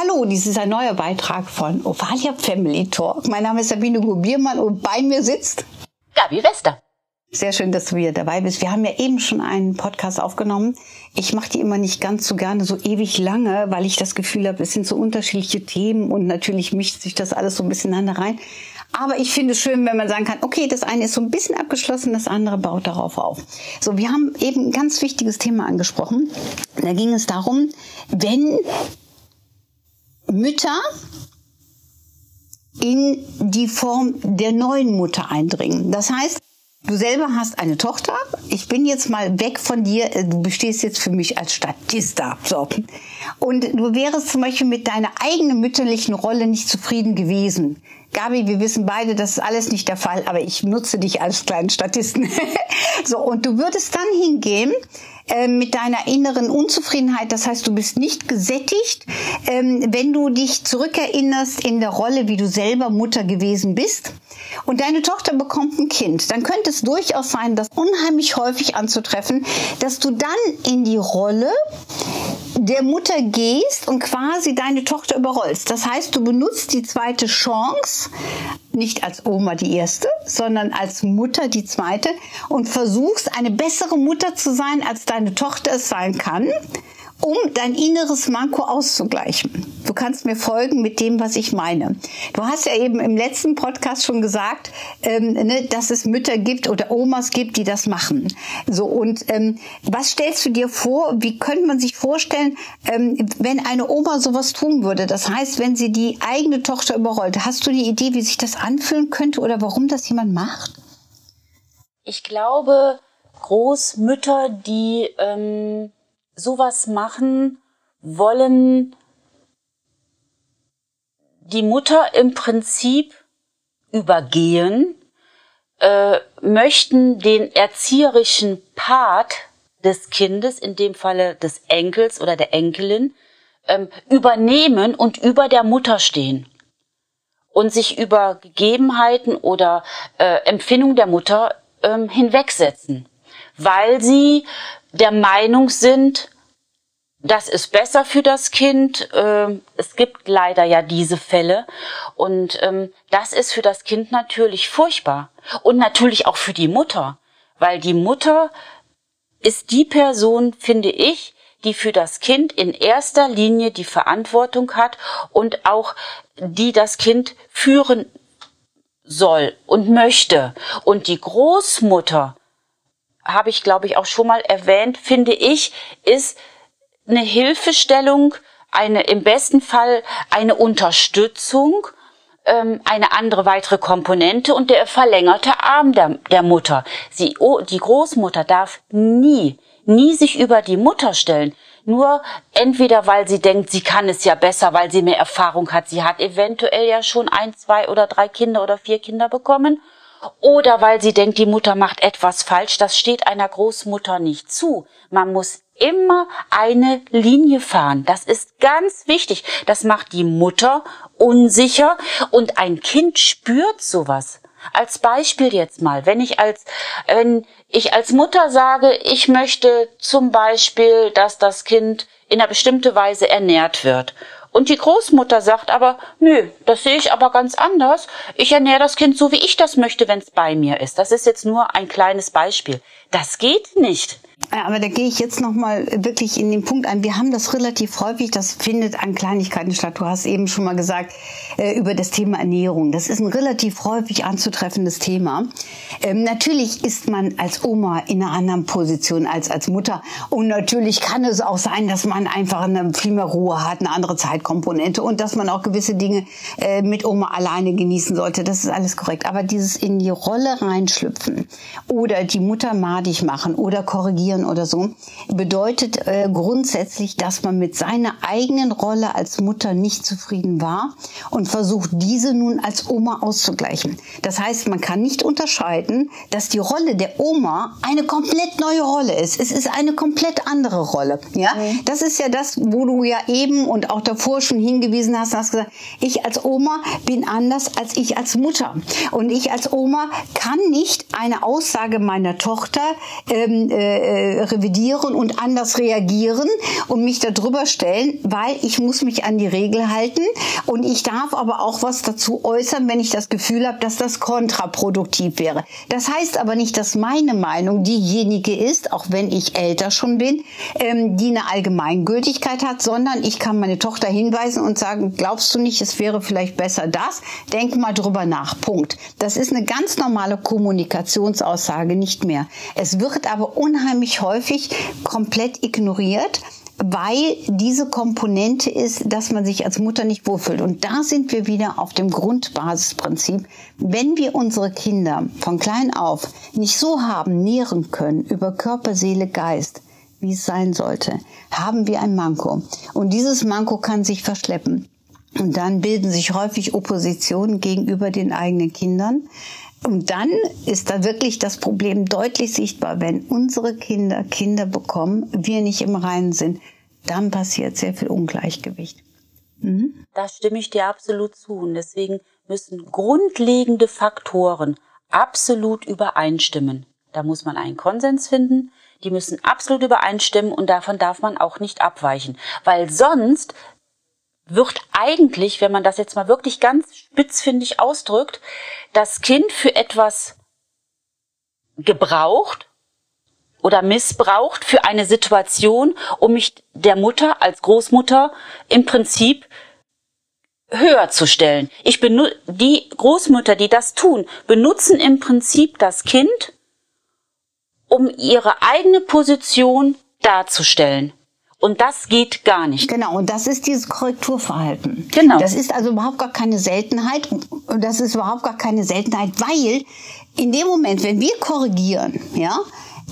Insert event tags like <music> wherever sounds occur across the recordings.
Hallo, dies ist ein neuer Beitrag von Ovalia Family Talk. Mein Name ist Sabine Gubiermann und bei mir sitzt Gabi Wester. Sehr schön, dass du wieder dabei bist. Wir haben ja eben schon einen Podcast aufgenommen. Ich mache die immer nicht ganz so gerne so ewig lange, weil ich das Gefühl habe, es sind so unterschiedliche Themen und natürlich mischt sich das alles so ein bisschen aneinander rein. Aber ich finde es schön, wenn man sagen kann, okay, das eine ist so ein bisschen abgeschlossen, das andere baut darauf auf. So, wir haben eben ein ganz wichtiges Thema angesprochen. Da ging es darum, wenn Mütter in die Form der neuen Mutter eindringen. Das heißt, du selber hast eine Tochter. Ich bin jetzt mal weg von dir. Du bestehst jetzt für mich als Statist da. So. Und du wärst zum Beispiel mit deiner eigenen mütterlichen Rolle nicht zufrieden gewesen. Gabi, wir wissen beide, das ist alles nicht der Fall, aber ich nutze dich als kleinen Statisten. <laughs> so, und du würdest dann hingehen äh, mit deiner inneren Unzufriedenheit, das heißt, du bist nicht gesättigt, ähm, wenn du dich zurückerinnerst in der Rolle, wie du selber Mutter gewesen bist und deine Tochter bekommt ein Kind, dann könnte es durchaus sein, das unheimlich häufig anzutreffen, dass du dann in die Rolle der Mutter gehst und quasi deine Tochter überrollst. Das heißt, du benutzt die zweite Chance, nicht als Oma die erste, sondern als Mutter die zweite und versuchst eine bessere Mutter zu sein, als deine Tochter es sein kann um dein inneres Manko auszugleichen. Du kannst mir folgen mit dem, was ich meine. Du hast ja eben im letzten Podcast schon gesagt, ähm, ne, dass es Mütter gibt oder Omas gibt, die das machen. So und ähm, was stellst du dir vor? Wie könnte man sich vorstellen, ähm, wenn eine Oma sowas tun würde? Das heißt, wenn sie die eigene Tochter überrollt. Hast du eine Idee, wie sich das anfühlen könnte oder warum das jemand macht? Ich glaube, Großmütter, die ähm sowas machen, wollen die Mutter im Prinzip übergehen, äh, möchten den erzieherischen Part des Kindes, in dem Falle des Enkels oder der Enkelin, ähm, übernehmen und über der Mutter stehen und sich über Gegebenheiten oder äh, Empfindung der Mutter ähm, hinwegsetzen, weil sie der Meinung sind, das ist besser für das Kind. Ähm, es gibt leider ja diese Fälle. Und ähm, das ist für das Kind natürlich furchtbar. Und natürlich auch für die Mutter. Weil die Mutter ist die Person, finde ich, die für das Kind in erster Linie die Verantwortung hat und auch die das Kind führen soll und möchte. Und die Großmutter habe ich, glaube ich, auch schon mal erwähnt, finde ich, ist eine Hilfestellung, eine im besten Fall eine Unterstützung, ähm, eine andere weitere Komponente und der verlängerte Arm der, der Mutter. Sie, oh, die Großmutter darf nie, nie sich über die Mutter stellen. Nur entweder weil sie denkt, sie kann es ja besser, weil sie mehr Erfahrung hat. Sie hat eventuell ja schon ein, zwei oder drei Kinder oder vier Kinder bekommen oder weil sie denkt, die Mutter macht etwas falsch, das steht einer Großmutter nicht zu. Man muss immer eine Linie fahren. Das ist ganz wichtig. Das macht die Mutter unsicher und ein Kind spürt sowas. Als Beispiel jetzt mal, wenn ich als, wenn ich als Mutter sage, ich möchte zum Beispiel, dass das Kind in einer bestimmten Weise ernährt wird und die Großmutter sagt aber, nö, das sehe ich aber ganz anders. Ich ernähre das Kind so, wie ich das möchte, wenn es bei mir ist. Das ist jetzt nur ein kleines Beispiel. Das geht nicht. Aber da gehe ich jetzt noch mal wirklich in den Punkt ein. Wir haben das relativ häufig, das findet an Kleinigkeiten statt. Du hast eben schon mal gesagt äh, über das Thema Ernährung. Das ist ein relativ häufig anzutreffendes Thema. Ähm, natürlich ist man als Oma in einer anderen Position als als Mutter. Und natürlich kann es auch sein, dass man einfach eine viel mehr Ruhe hat, eine andere Zeitkomponente und dass man auch gewisse Dinge äh, mit Oma alleine genießen sollte. Das ist alles korrekt. Aber dieses in die Rolle reinschlüpfen oder die Mutter madig machen oder korrigieren revidieren oder so, bedeutet äh, grundsätzlich, dass man mit seiner eigenen Rolle als Mutter nicht zufrieden war und versucht, diese nun als Oma auszugleichen. Das heißt, man kann nicht unterscheiden, dass die Rolle der Oma eine komplett neue Rolle ist. Es ist eine komplett andere Rolle. Ja, mhm. das ist ja das, wo du ja eben und auch davor schon hingewiesen hast, hast gesagt, ich als Oma bin anders als ich als Mutter. Und ich als Oma kann nicht eine Aussage meiner Tochter ähm, äh, revidieren und anders reagieren und mich darüber stellen, weil ich muss mich an die Regel halten und ich darf aber auch was dazu äußern, wenn ich das Gefühl habe, dass das kontraproduktiv wäre. Das heißt aber nicht, dass meine Meinung diejenige ist, auch wenn ich älter schon bin, ähm, die eine Allgemeingültigkeit hat, sondern ich kann meine Tochter hinweisen und sagen, glaubst du nicht, es wäre vielleicht besser das? Denk mal drüber nach. Punkt. Das ist eine ganz normale Kommunikationsaussage nicht mehr. Es wird aber unheimlich häufig komplett ignoriert weil diese Komponente ist, dass man sich als Mutter nicht wohlfühlt. Und da sind wir wieder auf dem Grundbasisprinzip. Wenn wir unsere Kinder von klein auf nicht so haben nähren können über Körper, Seele, Geist, wie es sein sollte, haben wir ein Manko. Und dieses Manko kann sich verschleppen. Und dann bilden sich häufig Oppositionen gegenüber den eigenen Kindern. Und dann ist da wirklich das Problem deutlich sichtbar, wenn unsere Kinder Kinder bekommen, wir nicht im Reinen sind, dann passiert sehr viel Ungleichgewicht. Mhm. Da stimme ich dir absolut zu. Und deswegen müssen grundlegende Faktoren absolut übereinstimmen. Da muss man einen Konsens finden. Die müssen absolut übereinstimmen und davon darf man auch nicht abweichen. Weil sonst wird eigentlich, wenn man das jetzt mal wirklich ganz spitzfindig ausdrückt, das Kind für etwas gebraucht oder missbraucht für eine Situation, um mich der Mutter als Großmutter im Prinzip höher zu stellen. Ich benutze, die Großmütter, die das tun, benutzen im Prinzip das Kind, um ihre eigene Position darzustellen. Und das geht gar nicht. Genau, und das ist dieses Korrekturverhalten. Genau. Das ist also überhaupt gar keine Seltenheit. Und das ist überhaupt gar keine Seltenheit, weil in dem Moment, wenn wir korrigieren, ja,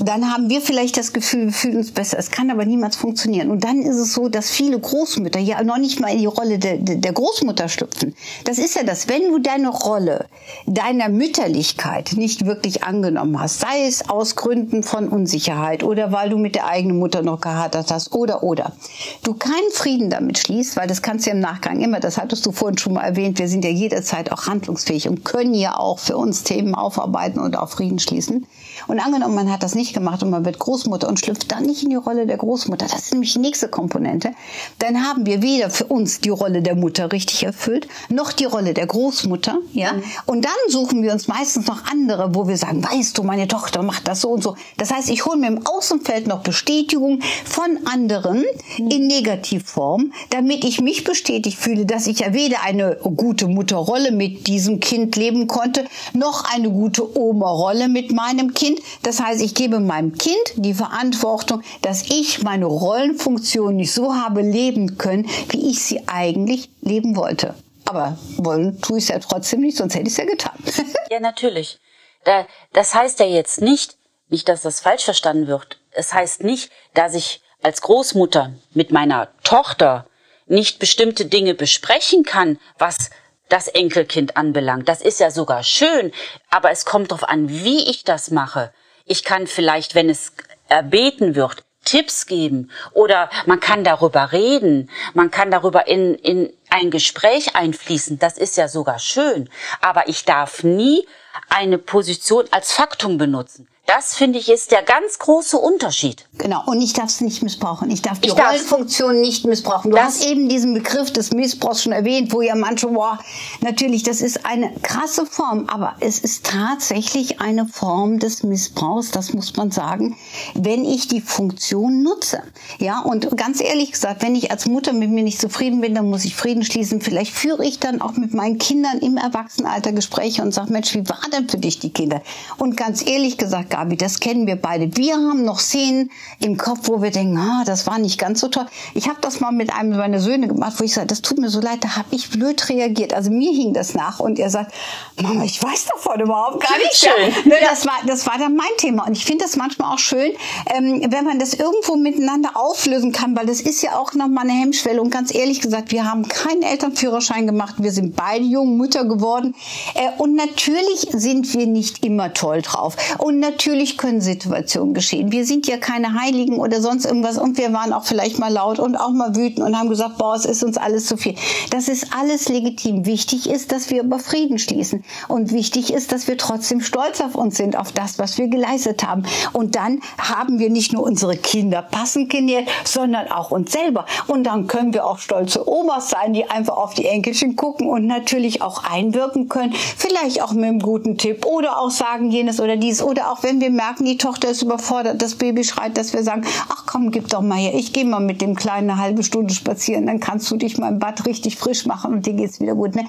dann haben wir vielleicht das Gefühl, wir fühlen uns besser. Es kann aber niemals funktionieren. Und dann ist es so, dass viele Großmütter ja noch nicht mal in die Rolle der, der Großmutter schlüpfen. Das ist ja das, wenn du deine Rolle deiner Mütterlichkeit nicht wirklich angenommen hast, sei es aus Gründen von Unsicherheit oder weil du mit der eigenen Mutter noch gehadert hast oder oder, du keinen Frieden damit schließt, weil das kannst du ja im Nachgang immer, das hattest du vorhin schon mal erwähnt, wir sind ja jederzeit auch handlungsfähig und können ja auch für uns Themen aufarbeiten und auch Frieden schließen. Und angenommen, man hat das nicht gemacht und man wird Großmutter und schlüpft dann nicht in die Rolle der Großmutter, das ist nämlich die nächste Komponente, dann haben wir weder für uns die Rolle der Mutter richtig erfüllt, noch die Rolle der Großmutter, ja. Mhm. Und dann suchen wir uns meistens noch andere, wo wir sagen, weißt du, meine Tochter macht das so und so. Das heißt, ich hole mir im Außenfeld noch Bestätigung von anderen mhm. in Negativform, damit ich mich bestätigt fühle, dass ich ja weder eine gute Mutterrolle mit diesem Kind leben konnte, noch eine gute Oma-Rolle mit meinem Kind. Das heißt, ich gebe meinem Kind die Verantwortung, dass ich meine Rollenfunktion nicht so habe leben können, wie ich sie eigentlich leben wollte. Aber wollen tue ich es ja trotzdem nicht, sonst hätte ich es ja getan. <laughs> ja, natürlich. Das heißt ja jetzt nicht, nicht, dass das falsch verstanden wird. Es heißt nicht, dass ich als Großmutter mit meiner Tochter nicht bestimmte Dinge besprechen kann, was das Enkelkind anbelangt. Das ist ja sogar schön, aber es kommt darauf an, wie ich das mache. Ich kann vielleicht, wenn es erbeten wird, Tipps geben oder man kann darüber reden, man kann darüber in, in ein Gespräch einfließen, das ist ja sogar schön, aber ich darf nie eine Position als Faktum benutzen. Das finde ich ist der ganz große Unterschied. Genau. Und ich darf es nicht missbrauchen. Ich darf die ich Rollenfunktion nicht missbrauchen. Du hast eben diesen Begriff des Missbrauchs schon erwähnt, wo ja manche, boah, natürlich, das ist eine krasse Form, aber es ist tatsächlich eine Form des Missbrauchs, das muss man sagen, wenn ich die Funktion nutze. Ja, und ganz ehrlich gesagt, wenn ich als Mutter mit mir nicht zufrieden bin, dann muss ich Frieden schließen. Vielleicht führe ich dann auch mit meinen Kindern im Erwachsenenalter Gespräche und sage, Mensch, wie war denn für dich die Kinder? Und ganz ehrlich gesagt, Gabi, das kennen wir beide. Wir haben noch Szenen im Kopf, wo wir denken, ah, das war nicht ganz so toll. Ich habe das mal mit einem meiner Söhne gemacht, wo ich sage, das tut mir so leid, da habe ich blöd reagiert. Also mir hing das nach und er sagt, Mama, ich weiß davon überhaupt gar nicht. Schön. Ja, ne, das war das war dann mein Thema und ich finde das manchmal auch schön, ähm, wenn man das irgendwo miteinander auflösen kann, weil das ist ja auch noch mal eine Hemmschwelle und ganz ehrlich gesagt, wir haben keinen Elternführerschein gemacht, wir sind beide junge Mütter geworden äh, und natürlich sind wir nicht immer toll drauf und natürlich können Situationen geschehen. Wir sind ja keine Heiligen oder sonst irgendwas und wir waren auch vielleicht mal laut und auch mal wütend und haben gesagt, boah, es ist uns alles zu viel. Das ist alles legitim. Wichtig ist, dass wir über Frieden schließen und wichtig ist, dass wir trotzdem stolz auf uns sind, auf das, was wir geleistet haben. Und dann haben wir nicht nur unsere Kinder passend genährt, sondern auch uns selber. Und dann können wir auch stolze Omas sein, die einfach auf die Enkelchen gucken und natürlich auch einwirken können. Vielleicht auch mit einem guten Tipp oder auch sagen jenes oder dies. Oder auch wenn wir merken, die Tochter ist überfordert, das Baby schreit, dass wir sagen, ach komm, gib doch mal her, ich gehe mal mit dem Kleinen eine halbe Stunde spazieren, dann kannst du dich mal im Bad richtig frisch machen und dir geht's wieder gut. Ne?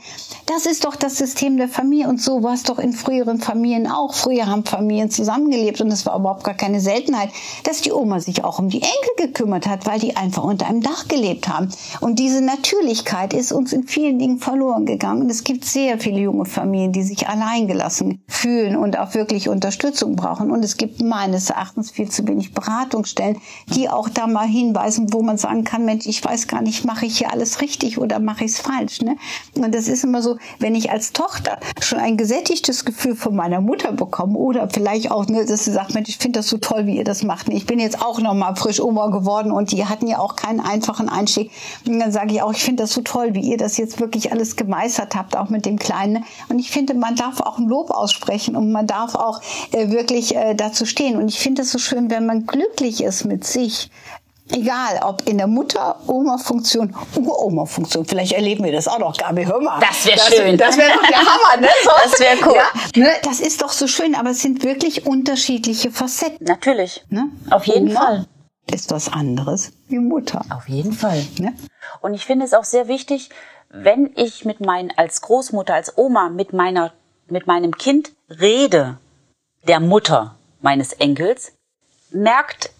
Das ist doch das System der Familie und so war es doch in früheren Familien auch. Früher haben Familien zusammengelebt und es war überhaupt gar keine Seltenheit, dass die Oma sich auch um die Enkel gekümmert hat, weil die einfach unter einem Dach gelebt haben. Und diese Natürlichkeit ist uns in vielen Dingen verloren gegangen. Und es gibt sehr viele junge Familien, die sich alleingelassen fühlen und auch wirklich Unterstützung brauchen. Und es gibt meines Erachtens viel zu wenig Beratungsstellen, die auch da mal hinweisen, wo man sagen kann, Mensch, ich weiß gar nicht, mache ich hier alles richtig oder mache ich es falsch. Ne? Und das ist immer so, wenn ich als Tochter schon ein gesättigtes Gefühl von meiner Mutter bekomme oder vielleicht auch, ne, dass sie sagt, Mensch, ich finde das so toll, wie ihr das macht. Ich bin jetzt auch noch mal frisch Oma geworden und die hatten ja auch keinen einfachen Einstieg. Und dann sage ich auch, ich finde das so toll, wie ihr das jetzt wirklich alles gemeistert habt, auch mit dem Kleinen. Und ich finde, man darf auch ein Lob aussprechen und man darf auch äh, wirklich äh, dazu stehen. Und ich finde es so schön, wenn man glücklich ist mit sich, Egal, ob in der Mutter-Oma-Funktion, Uroma-Funktion. Vielleicht erleben wir das auch noch, Gabi, hör mal. Das wäre schön. Das wäre doch der Hammer, ne? <laughs> So. Das wäre cool. Ja, ne? Das ist doch so schön, aber es sind wirklich unterschiedliche Facetten. Natürlich. Ne? Auf jeden Oma Fall. Ist was anderes wie Mutter. Auf jeden Fall. Ne? Und ich finde es auch sehr wichtig, wenn ich mit meinen, als Großmutter, als Oma mit meiner, mit meinem Kind rede, der Mutter meines Enkels, merkt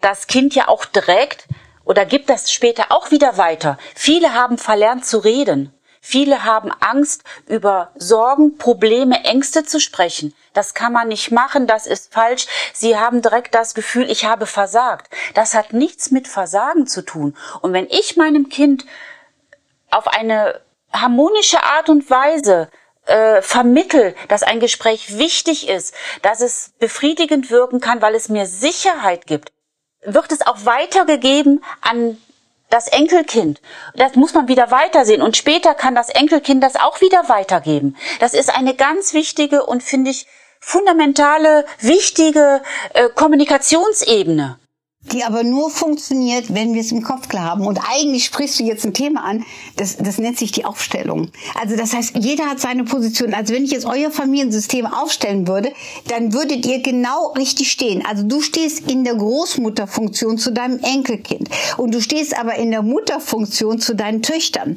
das Kind ja auch direkt oder gibt das später auch wieder weiter. Viele haben verlernt zu reden. Viele haben Angst, über Sorgen, Probleme, Ängste zu sprechen. Das kann man nicht machen, das ist falsch. Sie haben direkt das Gefühl, ich habe versagt. Das hat nichts mit Versagen zu tun. Und wenn ich meinem Kind auf eine harmonische Art und Weise äh, vermittel, dass ein Gespräch wichtig ist, dass es befriedigend wirken kann, weil es mir Sicherheit gibt, wird es auch weitergegeben an das Enkelkind. Das muss man wieder weitersehen und später kann das Enkelkind das auch wieder weitergeben. Das ist eine ganz wichtige und finde ich fundamentale, wichtige äh, Kommunikationsebene die aber nur funktioniert, wenn wir es im Kopf klar haben. Und eigentlich sprichst du jetzt ein Thema an, das, das nennt sich die Aufstellung. Also das heißt, jeder hat seine Position. Also wenn ich jetzt euer Familiensystem aufstellen würde, dann würdet ihr genau richtig stehen. Also du stehst in der Großmutterfunktion zu deinem Enkelkind und du stehst aber in der Mutterfunktion zu deinen Töchtern.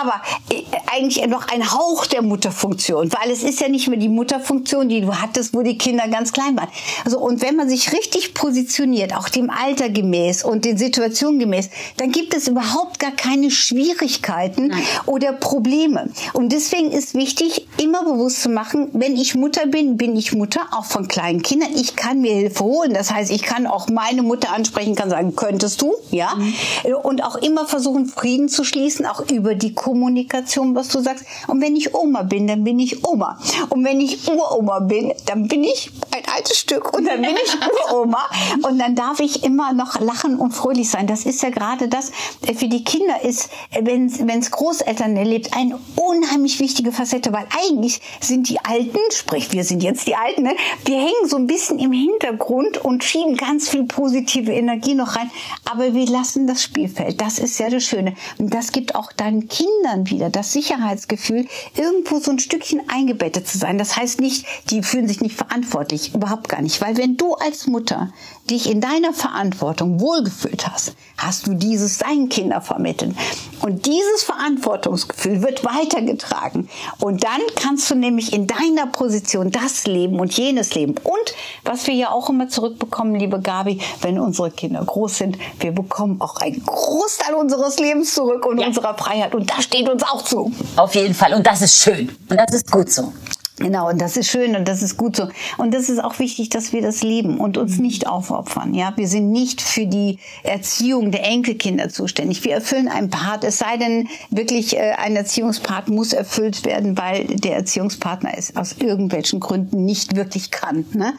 Aber äh, eigentlich noch ein Hauch der Mutterfunktion, weil es ist ja nicht mehr die Mutterfunktion, die du hattest, wo die Kinder ganz klein waren. Also und wenn man sich richtig positioniert, auch dem Alter gemäß und den Situationen gemäß, dann gibt es überhaupt gar keine Schwierigkeiten Nein. oder Probleme. Und deswegen ist wichtig, immer bewusst zu machen, wenn ich Mutter bin, bin ich Mutter, auch von kleinen Kindern. Ich kann mir Hilfe holen. Das heißt, ich kann auch meine Mutter ansprechen, kann sagen, könntest du, ja? Mhm. Und auch immer versuchen, Frieden zu schließen, auch über die Kommunikation, was du sagst. Und wenn ich Oma bin, dann bin ich Oma. Und wenn ich Uroma bin, dann bin ich ein altes Stück und dann bin ich <laughs> Uroma. Und dann darf ich immer immer noch lachen und fröhlich sein. Das ist ja gerade das, äh, für die Kinder ist, äh, wenn es Großeltern erlebt, eine unheimlich wichtige Facette, weil eigentlich sind die Alten, sprich wir sind jetzt die Alten, ne? wir hängen so ein bisschen im Hintergrund und schieben ganz viel positive Energie noch rein, aber wir lassen das Spielfeld. Das ist ja das Schöne. Und das gibt auch deinen Kindern wieder das Sicherheitsgefühl, irgendwo so ein Stückchen eingebettet zu sein. Das heißt nicht, die fühlen sich nicht verantwortlich. überhaupt gar nicht. Weil wenn du als Mutter dich in deiner Verantwortung wohlgefühlt hast, hast du dieses deinen Kindern vermittelt. Und dieses Verantwortungsgefühl wird weitergetragen. Und dann kannst du nämlich in deiner Position das leben und jenes leben. Und was wir ja auch immer zurückbekommen, liebe Gabi, wenn unsere Kinder groß sind, wir bekommen auch einen Großteil unseres Lebens zurück und ja. unserer Freiheit. Und das steht uns auch zu. Auf jeden Fall. Und das ist schön. Und das ist gut so. Genau, und das ist schön und das ist gut so. Und das ist auch wichtig, dass wir das leben und uns nicht aufopfern. Ja, wir sind nicht für die Erziehung der Enkelkinder zuständig. Wir erfüllen einen Part, es sei denn, wirklich äh, ein Erziehungspart muss erfüllt werden, weil der Erziehungspartner es aus irgendwelchen Gründen nicht wirklich kann. Ne?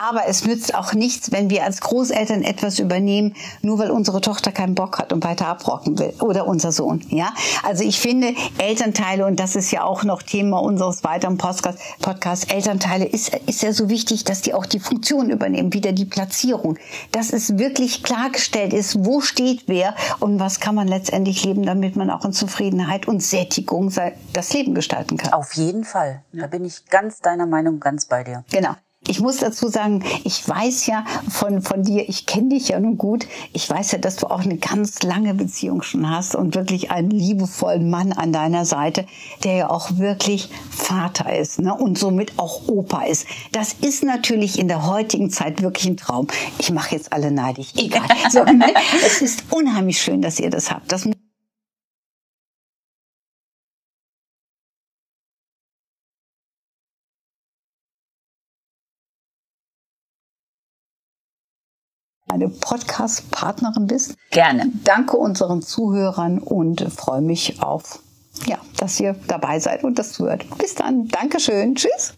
Aber es nützt auch nichts, wenn wir als Großeltern etwas übernehmen, nur weil unsere Tochter keinen Bock hat und weiter abrocken will oder unser Sohn. Ja, also ich finde Elternteile und das ist ja auch noch Thema unseres weiteren Podcasts Podcast Elternteile ist, ist ja so wichtig, dass die auch die Funktion übernehmen, wieder die Platzierung. Dass es wirklich klargestellt ist, wo steht wer und was kann man letztendlich leben, damit man auch in Zufriedenheit und Sättigung das Leben gestalten kann. Auf jeden Fall. Da bin ich ganz deiner Meinung, ganz bei dir. Genau. Ich muss dazu sagen, ich weiß ja von, von dir, ich kenne dich ja nun gut, ich weiß ja, dass du auch eine ganz lange Beziehung schon hast und wirklich einen liebevollen Mann an deiner Seite, der ja auch wirklich Vater ist ne? und somit auch Opa ist. Das ist natürlich in der heutigen Zeit wirklich ein Traum. Ich mache jetzt alle neidig, egal. So, ne? <laughs> Es ist unheimlich schön, dass ihr das habt. Das eine Podcast-Partnerin bist. Gerne. Danke unseren Zuhörern und freue mich auf, ja, dass ihr dabei seid und das zuhört. Bis dann. Dankeschön. Tschüss.